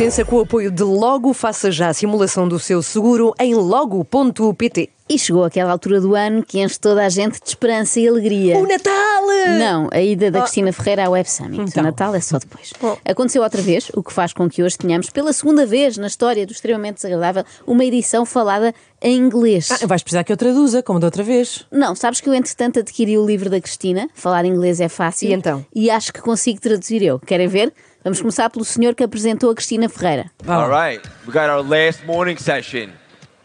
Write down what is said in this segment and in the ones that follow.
Renascença, com o apoio de Logo, faça já a simulação do seu seguro em logo.pt. E chegou aquela altura do ano que enche toda a gente de esperança e alegria. O Natal! Não, a ida da Cristina Ferreira à Web Summit. Então. O Natal é só depois. Aconteceu outra vez, o que faz com que hoje tenhamos, pela segunda vez na história do extremamente desagradável, uma edição falada em inglês. Ah, vais precisar que eu traduza, como da outra vez. Não, sabes que eu entretanto adquiri o livro da Cristina, falar inglês é fácil. E então? E acho que consigo traduzir eu. Querem ver? Vamos começar pelo senhor que apresentou a Cristina Ferreira. All right, we got our last morning session.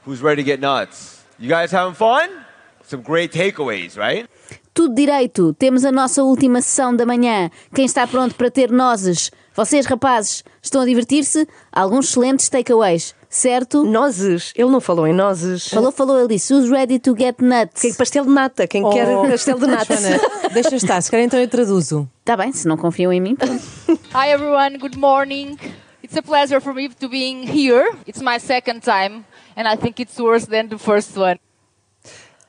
Who's ready to get nuts? You guys having fun? Some great takeaways, right? Tudo direito, temos a nossa última sessão da manhã. Quem está pronto para ter nozes? Vocês, rapazes, estão a divertir-se? Alguns excelentes takeaways, certo? Nozes. Ele não falou em nozes. Falou, falou, ele disse: Who's ready to get nuts? Que pastel de nata. Quem quer Oh. pastel de nata? Deixa estar, se calhar então eu traduzo. Tá bem, se não confiam em mim, pronto. Hi everyone, good morning. It's a pleasure for me to being here. It's my second time and I think it's worse than the first one.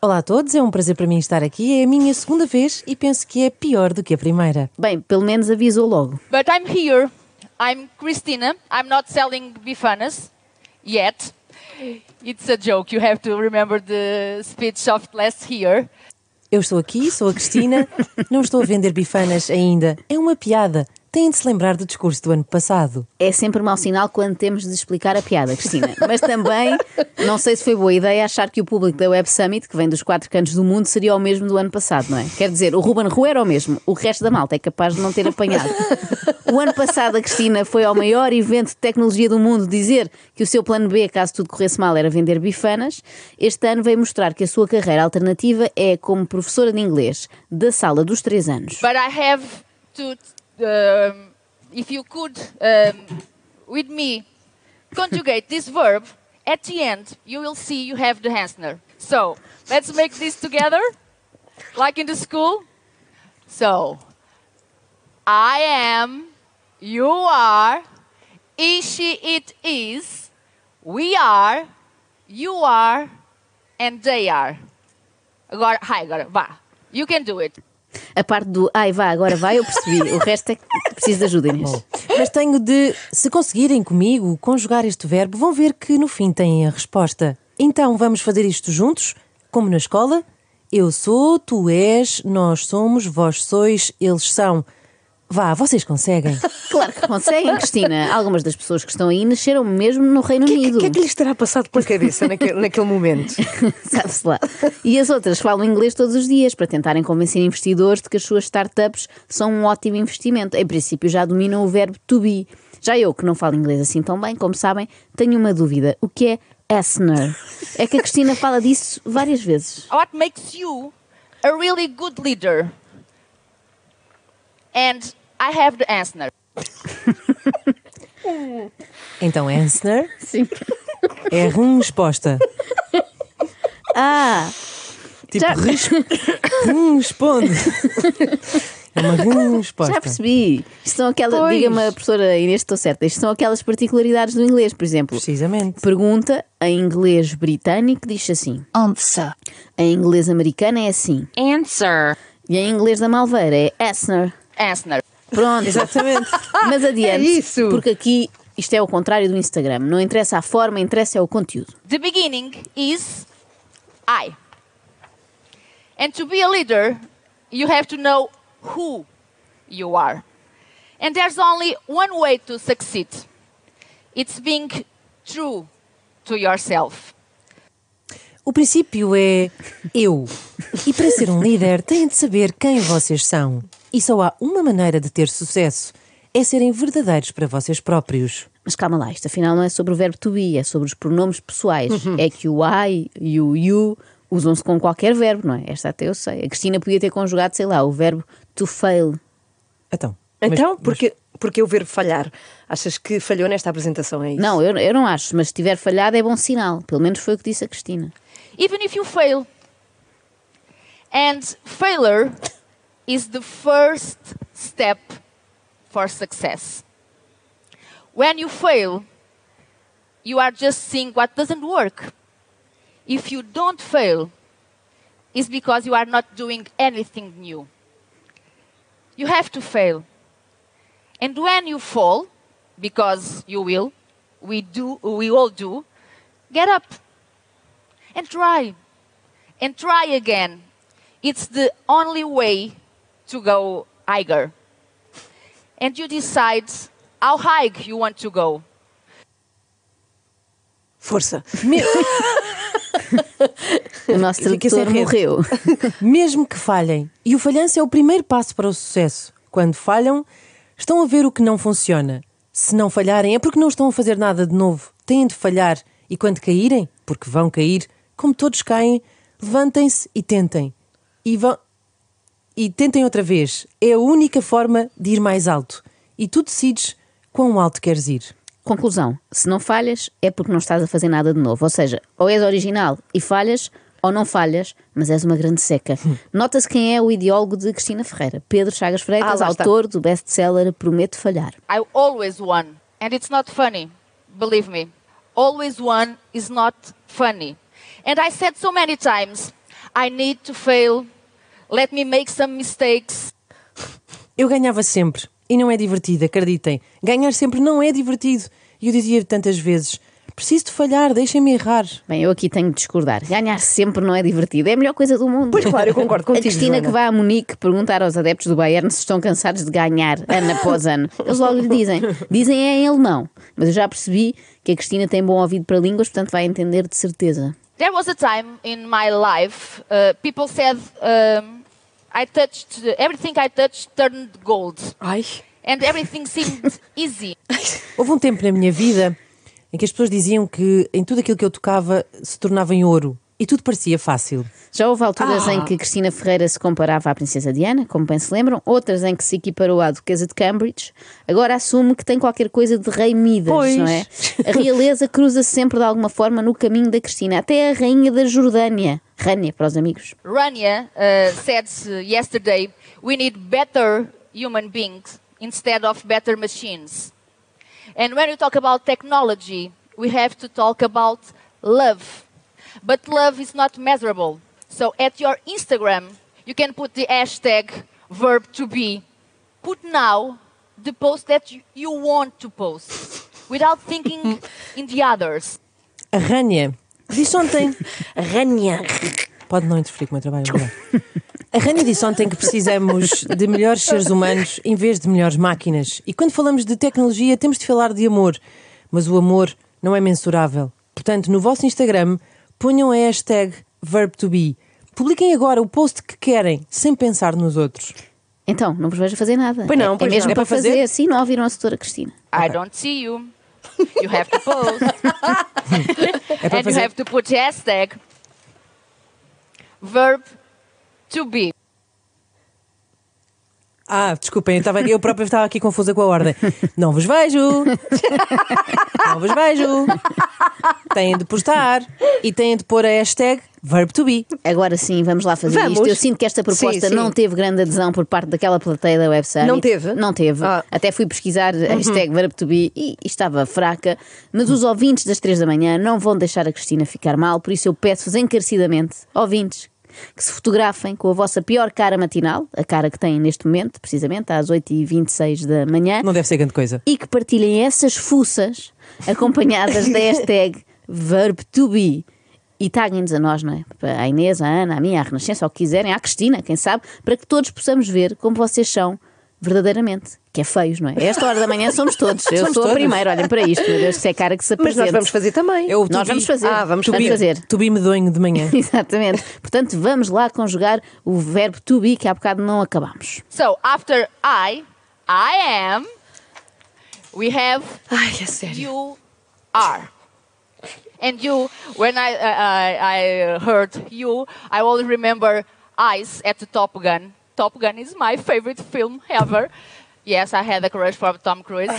Olá a todos, é um prazer para mim estar aqui. É a minha segunda vez e penso que é pior do que a primeira. Bem, pelo menos avisou logo. But I'm here. I'm Christina. I'm not selling bifanas yet. It's a joke. You have to remember the speech of last year. Eu estou aqui, sou a Cristina, não estou a vender bifanas ainda. É uma piada. Têm de se lembrar do discurso do ano passado. É sempre mau sinal quando temos de explicar a piada, Cristina. Mas também, não sei se foi boa ideia achar que o público da Web Summit, que vem dos quatro cantos do mundo, seria o mesmo do ano passado, não é? Quer dizer, o Ruben Rua era o mesmo, o resto da malta é capaz de não ter apanhado. O ano passado a Cristina foi ao maior evento de tecnologia do mundo dizer que o seu plano B, caso tudo corresse mal, era vender bifanas. Este ano veio mostrar que a sua carreira alternativa é como professora de inglês da sala dos três anos. But I have to, um, if you could, um, with me, conjugate this verb. At the end, you will see you have the Hansner. So let's make this together, like in the school. So I am, you are, he, she, it is, we are, you are, and they are. Agora, hi, vá. You can do it. A parte do ai vá, agora vai, eu percebi. O resto é que preciso de ajuda, Inês. Mas tenho de, se conseguirem comigo conjugar este verbo, vão ver que no fim têm a resposta. Então vamos fazer isto juntos, como na escola? Eu sou, tu és, nós somos, vós sois, eles são. Vá, vocês conseguem. Claro que conseguem, Cristina. Algumas das pessoas que estão aí nasceram mesmo no Reino O que, Unido. que é que lhes terá passado pela cabeça naquele, naquele momento? Sabe-se lá. E as outras falam inglês todos os dias para tentarem convencer investidores de que as suas startups são um ótimo investimento. Em princípio, já dominam o verbo to be. Já eu, que não falo inglês assim tão bem, como sabem, tenho uma dúvida. O que é Asner? É que a Cristina fala disso várias vezes. what makes you a really good leader? And I have the answer. Então, answer Sim. é resposta. Ah, Tipo, Já- res- responde. É uma resposta. já percebi. Isto são aquelas, diga-me a professora Inês, estou certa, isto são aquelas particularidades do inglês, por exemplo. Precisamente. Pergunta em inglês britânico diz assim. Answer. Em inglês americano é assim. Answer. E em inglês da Malveira é Asner. Answer. Pronto. Exatamente. Mas adiante. É isso. Porque aqui isto é o contrário do Instagram. Não interessa a forma, interessa é o conteúdo. The beginning is I. And to be a leader, you have to know who you are. And there's only one way to succeed it's being true to yourself. O princípio é eu. E para ser um líder, têm de saber quem vocês são. E só há uma maneira de ter sucesso: é serem verdadeiros para vocês próprios. Mas calma lá, isto afinal não é sobre o verbo to be, é sobre os pronomes pessoais. É que o I e o you usam-se com qualquer verbo, não é? Esta até eu sei. A Cristina podia ter conjugado, sei lá, o verbo to fail. Então. mas- Então, mas- porque, porque o verbo falhar? Achas que falhou nesta apresentação? É isso? Não, eu, eu não acho, mas se tiver falhado é bom sinal. Pelo menos foi o que disse a Cristina. even if you fail. And failure is the first step for success. When you fail, you are just seeing what doesn't work. If you don't fail, it's because you are not doing anything new. You have to fail. And when you fall, because you will, we do, we all do, get up and try and try again. It's the only way to go higher. And you decide how high you want to go. Força. Me- O nosso tradutor morreu. Mesmo que falhem. E o falhanço é o primeiro passo para o sucesso. Quando falham, estão a ver o que não funciona. Se não falharem, é porque não estão a fazer nada de novo. Têm de falhar. E quando caírem, porque vão cair, como todos caem, levantem-se e tentem. E vão. E tentem outra vez. É a única forma de ir mais alto. E tu decides quão alto queres ir. Conclusão: se não falhas, é porque não estás a fazer nada de novo. Ou seja, ou és original e falhas, ou não falhas, mas és uma grande seca. Nota-se quem é o ideólogo de Cristina Ferreira. Pedro Chagas Freitas, Ah, está. autor do best-seller Prometo Falhar. I always won. And it's not funny. Believe me. Always won is not funny. And I said so many times, I need to fail. Let me make some mistakes. Eu ganhava sempre. E não é divertido, acreditem. Ganhar sempre não é divertido. E eu dizia tantas vezes: preciso de falhar, deixem-me errar. Bem, eu aqui tenho de discordar. Ganhar sempre não é divertido. É a melhor coisa do mundo. Pois claro, eu concordo A contigo, Cristina Joana. que vai a Munique perguntar aos adeptos do Bayern se estão cansados de ganhar ano após ano. Eles logo lhe dizem. Dizem é em alemão. Mas eu já percebi que a Cristina tem bom ouvido para línguas, portanto vai entender de certeza. There was a time in my life, uh, people said um, I touched, everything I touched turned gold. Ai. And everything seemed easy. Houve um tempo na minha vida em que as pessoas diziam que em tudo aquilo que eu tocava se tornava em ouro. E tudo parecia fácil. Já houve alturas Ah. em que Cristina Ferreira se comparava à Princesa Diana, como bem se lembram, outras em que se equiparou à Duquesa de Cambridge. Agora assume que tem qualquer coisa de Rei Midas, Pois. não é? A realeza cruza -se sempre de alguma forma no caminho da Cristina, até a Rainha da Jordânia. Rânia, para os amigos. Rania uh, said uh, yesterday, we need better human beings instead of better machines. And when we talk about technology, we have to talk about love. But love is not measurable. So at your Instagram, you can put the hashtag verb to be. Put now the post that you, you want to post without thinking in the others. Rania disse ontem. Ranha. Pode não interferir com o meu trabalho. obrigada. A Rania disse ontem que precisamos de melhores seres humanos em vez de melhores máquinas. E quando falamos de tecnologia, temos de falar de amor. Mas o amor não é mensurável. Portanto, no vosso Instagram, ponham a hashtag verb2be. Publiquem agora o post que querem, sem pensar nos outros. Então, não vos vejo a fazer nada. Pois não, é, é pois mesmo não. É para fazer? fazer? assim, não ouviram a setora Cristina. I don't see you. You have to post. And you have to put hashtag verb to be. Ah, desculpem, eu, estava, eu própria estava aqui confusa com a ordem. Não vos vejo. Não vos vejo. Têm de postar e têm de pôr a hashtag verb2be. Agora sim, vamos lá fazer Vamos. isto. Eu sinto que esta proposta Sim, sim. não teve grande adesão por parte daquela plateia da Web Summit. Não teve? Não teve. Ah. Uhum. Até fui pesquisar a hashtag verb2be e, e estava fraca. Mas os ouvintes das três da manhã não vão deixar a Cristina ficar mal, por isso eu peço-vos encarecidamente, ouvintes, que se fotografem com a vossa pior cara matinal, a cara que têm neste momento, precisamente às 8h26 da manhã, Não deve ser grande coisa. e que partilhem essas fuças acompanhadas da hashtag verb2be. E taguem-nos a nós, não é? A Inês, a Ana, a minha, a Renascença, ou o que quiserem, à Cristina, quem sabe, para que todos possamos ver como vocês são verdadeiramente, que é feios, não é? A esta hora da manhã somos todos. Eu Somos sou a todos. primeira, olhem para isto, meu Deus, se é cara que se Mas apresenta. nós vamos fazer também. Eu- Nós vamos fazer. Ah, vamos vamos fazer. Tu bi medonho de manhã. Exatamente. Portanto, vamos lá conjugar o verbo to be que há bocado não acabámos. So after I, I am, we have Ai, é sério. you are. And you, when I, uh, I, I heard you, I always remember Ice at the Top Gun. Top Gun is my favorite film ever. Yes, I had a crush for Tom Cruise.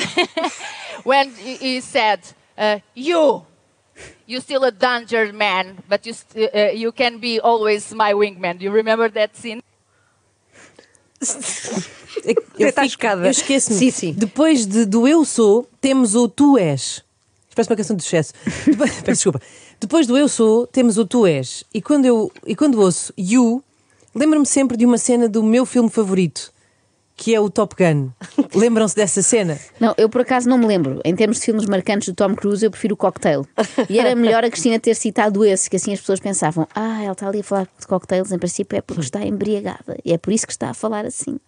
when he said, uh, "You, you're still a danger man, but you, st- uh, you can be always my wingman." Do you remember that scene? Eu, Está fico- eu esqueço-me. Sim, sim. Depois de, do eu sou, temos o tu és. Parece uma canção de sucesso. Depois- Peço desculpa. Depois do eu sou, temos o tu és. E quando, eu, e quando ouço you, lembro-me sempre de uma cena do meu filme favorito, que é o Top Gun. Lembram-se dessa cena? Não, eu por acaso não me lembro. Em termos de filmes marcantes do Tom Cruise, eu prefiro o cocktail. E era melhor a Cristina ter citado esse, que assim as pessoas pensavam: ah, ela está ali a falar de cocktails, em princípio é porque está embriagada. E é por isso que está a falar assim.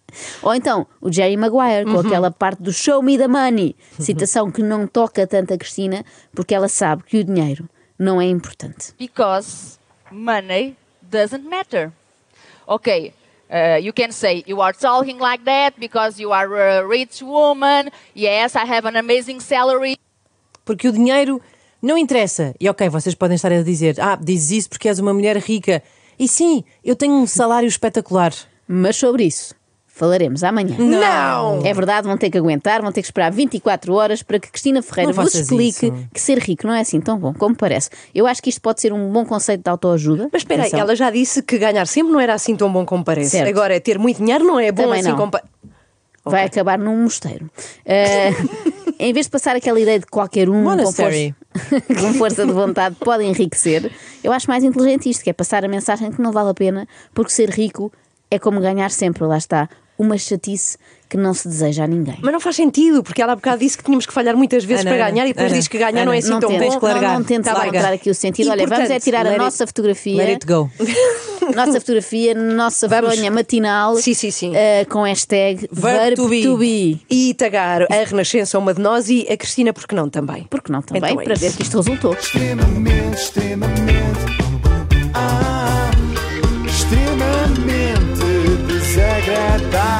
Ou então, o Jerry Maguire, com aquela parte do Show Me the Money, citação que não toca tanto a Cristina, porque ela sabe que o dinheiro não é importante. because money doesn't matter. Okay, uh, you can say you are talking like that because you are a rich woman. Yes, I have an amazing salary. Porque o dinheiro não interessa. E ok, vocês podem estar a dizer, ah, dizes isso porque és uma mulher rica. E sim, eu tenho um salário espetacular. Mas sobre isso falaremos amanhã. Não! É verdade, vão ter que aguentar, vão ter que esperar 24 horas para que Cristina Ferreira Não vos explique isso. que ser rico não é assim tão bom como parece. Eu acho que isto pode ser um bom conceito de autoajuda. Mas espera aí, ela já disse que ganhar sempre não era assim tão bom como parece. Certo. Agora, ter muito dinheiro não é bom Também assim não. como pa- vai acabar num mosteiro. Eh, em vez de passar aquela ideia de qualquer um com força, com força de vontade pode enriquecer, eu acho mais inteligente isto, que é passar a mensagem que não vale a pena, porque ser rico é como ganhar sempre, lá está, uma chatice que não se deseja a ninguém. Mas não faz sentido, porque ela há bocado disse que tínhamos que falhar muitas vezes Ana, para ganhar e depois Ana, diz que ganhar não é Ana, assim não tão tentes, bom. largar. não, não tentes Tá encontrar aqui o sentido. E, Olha, vamos é portanto, tirar a it- nossa fotografia. Let it go. Nossa fotografia, nossa fronha matinal Sim, sim, sim. eh, com hashtag Verb to be. to be. E tagar a Renascença uma de nós e a Cristina, porque não também. Porque não também, Então é para ver isso. que isto resultou. extremamente, extremamente, ah, extremamente desagradável.